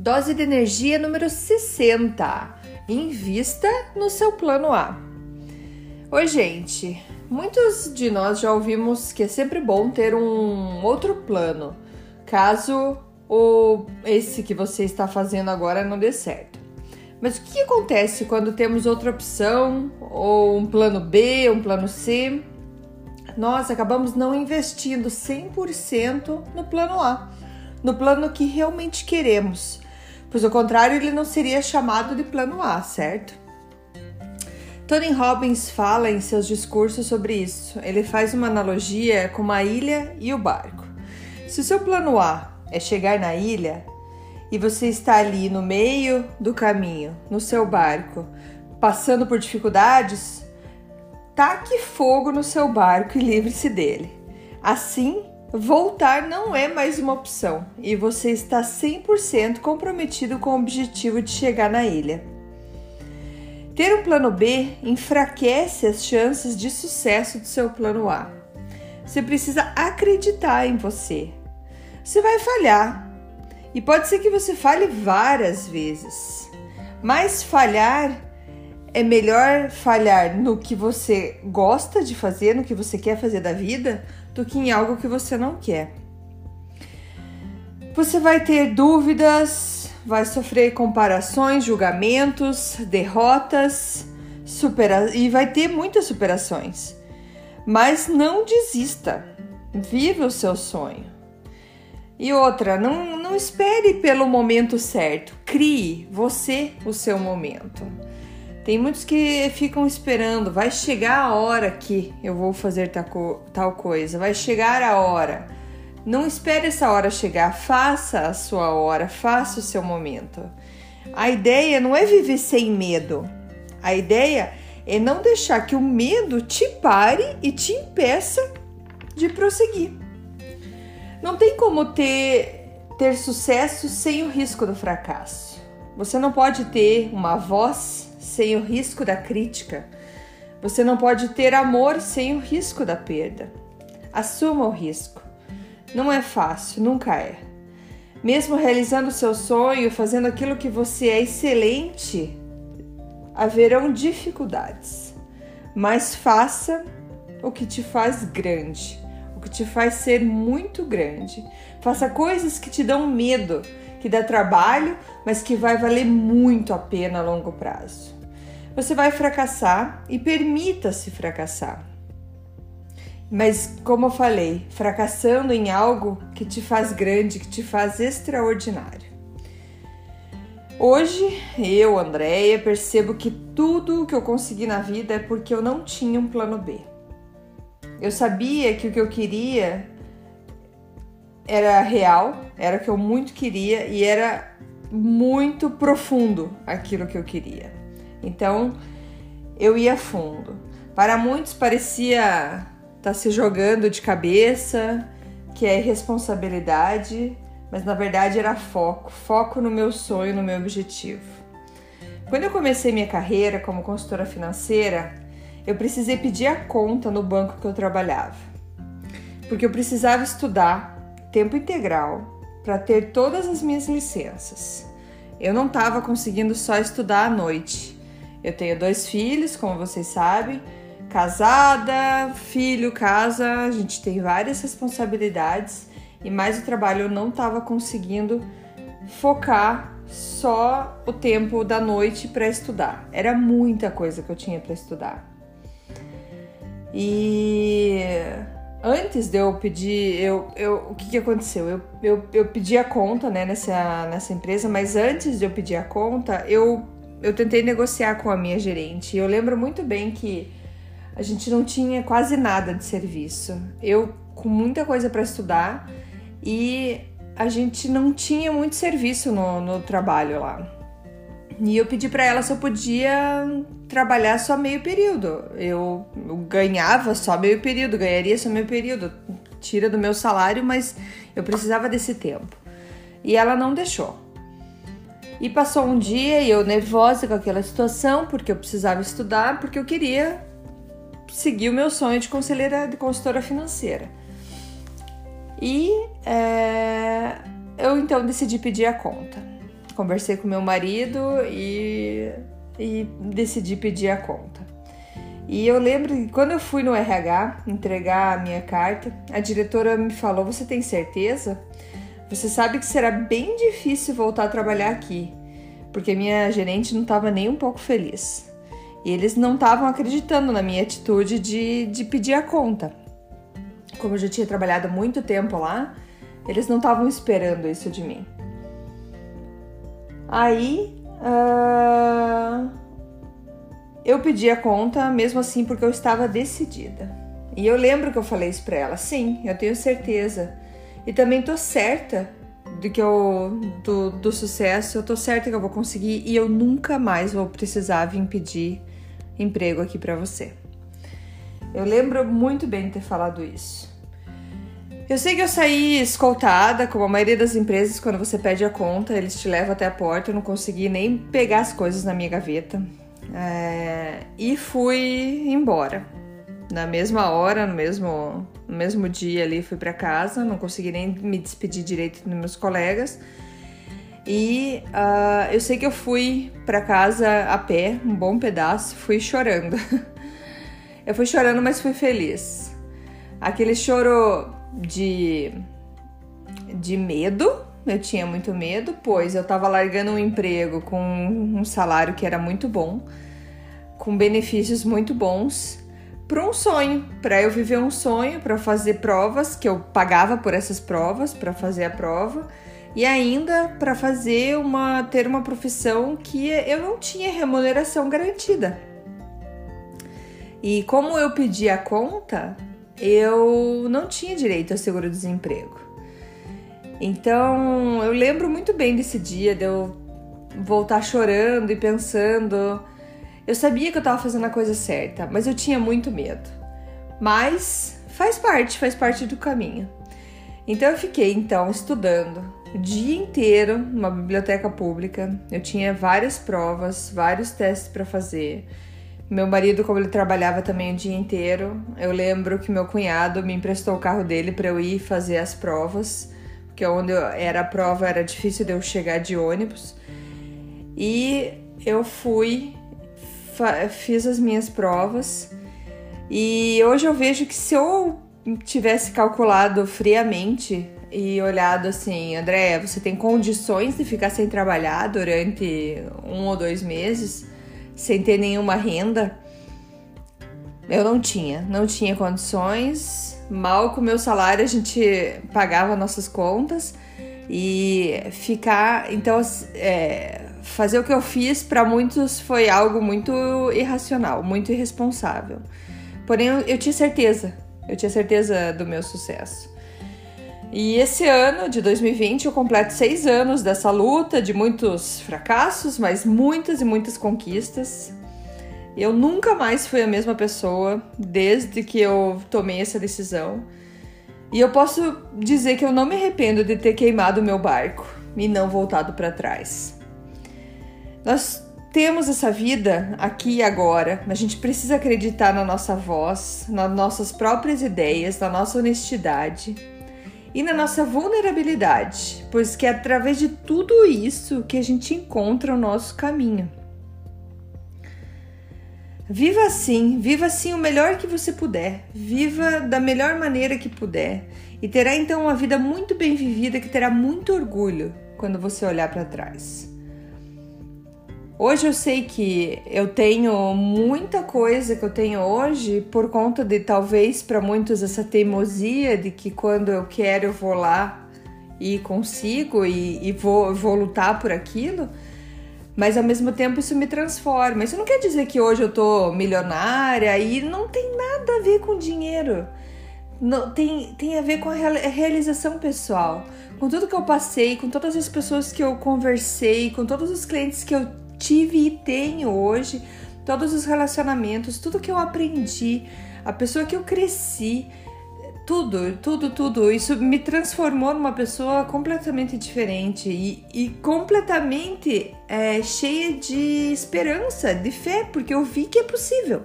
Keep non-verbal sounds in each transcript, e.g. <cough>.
Dose de energia número 60. Invista no seu plano A. Oi, gente. Muitos de nós já ouvimos que é sempre bom ter um outro plano, caso o esse que você está fazendo agora não dê certo. Mas o que acontece quando temos outra opção, ou um plano B, um plano C? Nós acabamos não investindo 100% no plano A, no plano que realmente queremos pois ao contrário ele não seria chamado de plano A, certo? Tony Robbins fala em seus discursos sobre isso. Ele faz uma analogia com uma ilha e o barco. Se o seu plano A é chegar na ilha e você está ali no meio do caminho, no seu barco, passando por dificuldades, taque fogo no seu barco e livre-se dele. Assim, Voltar não é mais uma opção e você está 100% comprometido com o objetivo de chegar na ilha. Ter um plano B enfraquece as chances de sucesso do seu plano A. Você precisa acreditar em você. Você vai falhar e pode ser que você falhe várias vezes, mas falhar é melhor falhar no que você gosta de fazer, no que você quer fazer da vida, do que em algo que você não quer. Você vai ter dúvidas, vai sofrer comparações, julgamentos, derrotas, supera e vai ter muitas superações. Mas não desista. Viva o seu sonho. E outra, não, não espere pelo momento certo. Crie você o seu momento. Tem muitos que ficam esperando, vai chegar a hora que eu vou fazer tal coisa, vai chegar a hora. Não espere essa hora chegar, faça a sua hora, faça o seu momento. A ideia não é viver sem medo. A ideia é não deixar que o medo te pare e te impeça de prosseguir. Não tem como ter, ter sucesso sem o risco do fracasso. Você não pode ter uma voz sem o risco da crítica. Você não pode ter amor sem o risco da perda. Assuma o risco. Não é fácil, nunca é. Mesmo realizando seu sonho, fazendo aquilo que você é excelente, haverão dificuldades. Mas faça o que te faz grande, o que te faz ser muito grande. Faça coisas que te dão medo, que dá trabalho, mas que vai valer muito a pena a longo prazo você vai fracassar e permita-se fracassar. Mas, como eu falei, fracassando em algo que te faz grande, que te faz extraordinário. Hoje, eu, Andréia, percebo que tudo o que eu consegui na vida é porque eu não tinha um plano B. Eu sabia que o que eu queria era real, era o que eu muito queria e era muito profundo aquilo que eu queria. Então eu ia fundo. Para muitos parecia estar tá se jogando de cabeça, que é irresponsabilidade, mas na verdade era foco foco no meu sonho, no meu objetivo. Quando eu comecei minha carreira como consultora financeira, eu precisei pedir a conta no banco que eu trabalhava, porque eu precisava estudar tempo integral para ter todas as minhas licenças. Eu não estava conseguindo só estudar à noite. Eu tenho dois filhos, como vocês sabem, casada, filho, casa, a gente tem várias responsabilidades e mais o trabalho eu não estava conseguindo focar só o tempo da noite para estudar. Era muita coisa que eu tinha para estudar. E antes de eu pedir, eu, eu, o que, que aconteceu? Eu, eu, eu pedi a conta né, nessa, nessa empresa, mas antes de eu pedir a conta, eu eu tentei negociar com a minha gerente. Eu lembro muito bem que a gente não tinha quase nada de serviço. Eu com muita coisa para estudar e a gente não tinha muito serviço no, no trabalho lá. E eu pedi para ela se eu podia trabalhar só meio período. Eu, eu, ganhava só meio período, ganharia só meio período. Tira do meu salário, mas eu precisava desse tempo. E ela não deixou. E passou um dia e eu nervosa com aquela situação, porque eu precisava estudar, porque eu queria seguir o meu sonho de conselheira, de consultora financeira. E é, eu então decidi pedir a conta conversei com meu marido e, e decidi pedir a conta. E eu lembro que quando eu fui no RH entregar a minha carta, a diretora me falou: Você tem certeza? Você sabe que será bem difícil voltar a trabalhar aqui, porque minha gerente não estava nem um pouco feliz. E eles não estavam acreditando na minha atitude de, de pedir a conta. Como eu já tinha trabalhado muito tempo lá, eles não estavam esperando isso de mim. Aí uh, eu pedi a conta mesmo assim porque eu estava decidida. E eu lembro que eu falei isso para ela. Sim, eu tenho certeza. E também tô certa de que eu do, do sucesso, eu tô certa que eu vou conseguir e eu nunca mais vou precisar vir pedir emprego aqui para você. Eu lembro muito bem de ter falado isso. Eu sei que eu saí escoltada, como a maioria das empresas, quando você pede a conta, eles te levam até a porta. Eu não consegui nem pegar as coisas na minha gaveta. É, e fui embora. Na mesma hora, no mesmo, no mesmo dia ali, fui para casa. Não consegui nem me despedir direito dos meus colegas. E uh, eu sei que eu fui para casa a pé, um bom pedaço, fui chorando. <laughs> eu fui chorando, mas fui feliz. Aquele choro de, de medo. Eu tinha muito medo, pois eu estava largando um emprego com um salário que era muito bom, com benefícios muito bons, para um sonho, para eu viver um sonho, para fazer provas que eu pagava por essas provas, para fazer a prova e ainda para fazer uma ter uma profissão que eu não tinha remuneração garantida. E como eu pedi a conta, eu não tinha direito ao seguro-desemprego. Então, eu lembro muito bem desse dia, de eu voltar chorando e pensando. Eu sabia que eu estava fazendo a coisa certa, mas eu tinha muito medo. Mas faz parte, faz parte do caminho. Então eu fiquei então estudando o dia inteiro numa biblioteca pública. Eu tinha várias provas, vários testes para fazer. Meu marido, como ele trabalhava também o dia inteiro, eu lembro que meu cunhado me emprestou o carro dele para eu ir fazer as provas, porque onde era a prova era difícil de eu chegar de ônibus. E eu fui, fiz as minhas provas. E hoje eu vejo que se eu tivesse calculado friamente e olhado assim, André, você tem condições de ficar sem trabalhar durante um ou dois meses? Sem ter nenhuma renda. Eu não tinha, não tinha condições. Mal com o meu salário a gente pagava nossas contas e ficar. Então, é, fazer o que eu fiz para muitos foi algo muito irracional, muito irresponsável. Porém, eu, eu tinha certeza, eu tinha certeza do meu sucesso. E esse ano de 2020 eu completo seis anos dessa luta, de muitos fracassos, mas muitas e muitas conquistas. Eu nunca mais fui a mesma pessoa desde que eu tomei essa decisão. E eu posso dizer que eu não me arrependo de ter queimado o meu barco e não voltado para trás. Nós temos essa vida aqui e agora, a gente precisa acreditar na nossa voz, nas nossas próprias ideias, na nossa honestidade e na nossa vulnerabilidade, pois que é através de tudo isso que a gente encontra o nosso caminho. Viva assim, viva assim o melhor que você puder, viva da melhor maneira que puder e terá então uma vida muito bem vivida que terá muito orgulho quando você olhar para trás. Hoje eu sei que eu tenho muita coisa que eu tenho hoje por conta de talvez para muitos essa teimosia de que quando eu quero eu vou lá e consigo e, e vou, vou lutar por aquilo. Mas ao mesmo tempo isso me transforma. Isso não quer dizer que hoje eu tô milionária e não tem nada a ver com dinheiro. Não, tem, tem a ver com a realização pessoal. Com tudo que eu passei, com todas as pessoas que eu conversei, com todos os clientes que eu tive e tenho hoje, todos os relacionamentos, tudo que eu aprendi, a pessoa que eu cresci, tudo, tudo, tudo. Isso me transformou numa pessoa completamente diferente e, e completamente é, cheia de esperança, de fé, porque eu vi que é possível.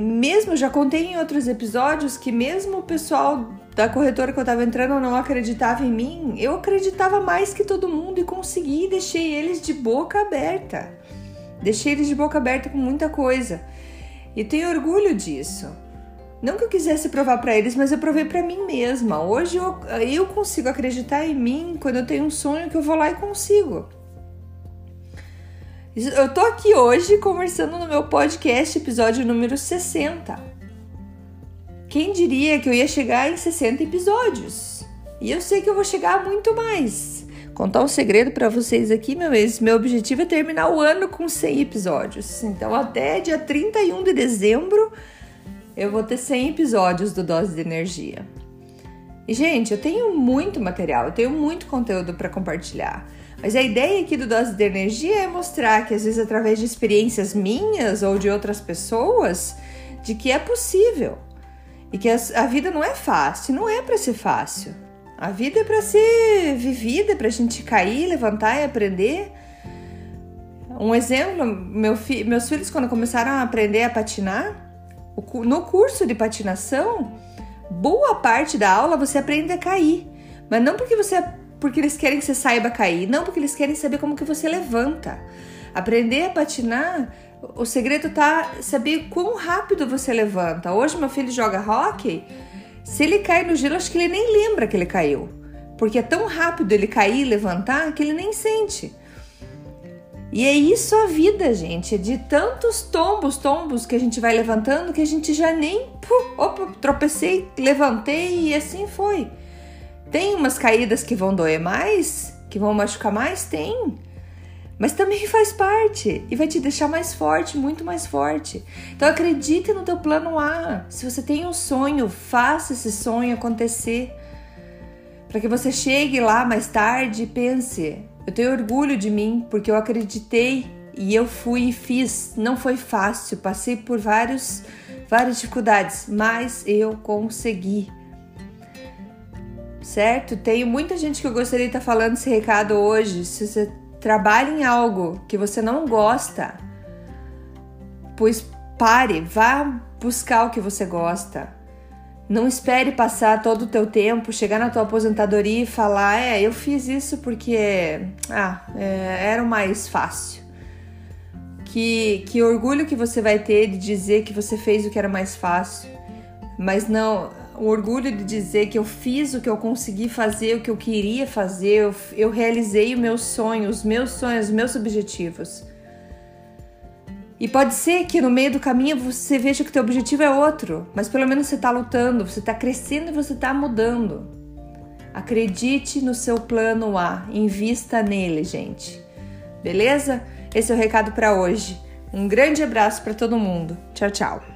Mesmo, já contei em outros episódios que mesmo o pessoal da corretora que eu estava entrando não acreditava em mim, eu acreditava mais que todo mundo e consegui deixei eles de boca aberta. Deixei eles de boca aberta com muita coisa. E tenho orgulho disso. Não que eu quisesse provar para eles, mas eu provei para mim mesma. Hoje eu, eu consigo acreditar em mim quando eu tenho um sonho que eu vou lá e consigo. Eu tô aqui hoje conversando no meu podcast, episódio número 60. Quem diria que eu ia chegar em 60 episódios? E eu sei que eu vou chegar a muito mais. Contar um segredo para vocês aqui, meu ex, meu objetivo é terminar o ano com 100 episódios. Então, até dia 31 de dezembro, eu vou ter 100 episódios do Dose de Energia. E, gente, eu tenho muito material, eu tenho muito conteúdo para compartilhar. Mas a ideia aqui do Dose de Energia é mostrar que, às vezes, através de experiências minhas ou de outras pessoas, de que é possível. E que a vida não é fácil, não é para ser fácil. A vida é para ser vivida, para a gente cair, levantar e aprender. Um exemplo, meu fi, meus filhos, quando começaram a aprender a patinar, no curso de patinação, boa parte da aula você aprende a cair. Mas não porque você porque eles querem que você saiba cair, não porque eles querem saber como que você levanta. Aprender a patinar, o segredo tá saber quão rápido você levanta. Hoje meu filho joga hockey, se ele cai no gelo, acho que ele nem lembra que ele caiu. Porque é tão rápido ele cair e levantar que ele nem sente. E é isso a vida, gente. É de tantos tombos, tombos que a gente vai levantando que a gente já nem. opa, tropecei, levantei e assim foi. Tem umas caídas que vão doer mais, que vão machucar mais? Tem. Mas também faz parte e vai te deixar mais forte, muito mais forte. Então acredite no teu plano A. Se você tem um sonho, faça esse sonho acontecer. Para que você chegue lá mais tarde e pense: eu tenho orgulho de mim porque eu acreditei e eu fui e fiz. Não foi fácil, passei por vários, várias dificuldades, mas eu consegui. Certo? Tenho muita gente que eu gostaria de estar falando esse recado hoje. Se você trabalha em algo que você não gosta, pois pare, vá buscar o que você gosta. Não espere passar todo o teu tempo, chegar na tua aposentadoria e falar, é, eu fiz isso porque ah, é, era o mais fácil. Que, que orgulho que você vai ter de dizer que você fez o que era mais fácil, mas não o orgulho de dizer que eu fiz o que eu consegui fazer, o que eu queria fazer, eu, eu realizei o meu sonho, os meus sonhos, os meus objetivos. E pode ser que no meio do caminho você veja que o teu objetivo é outro, mas pelo menos você está lutando, você está crescendo e você está mudando. Acredite no seu plano A, invista nele, gente. Beleza? Esse é o recado para hoje. Um grande abraço para todo mundo. Tchau, tchau.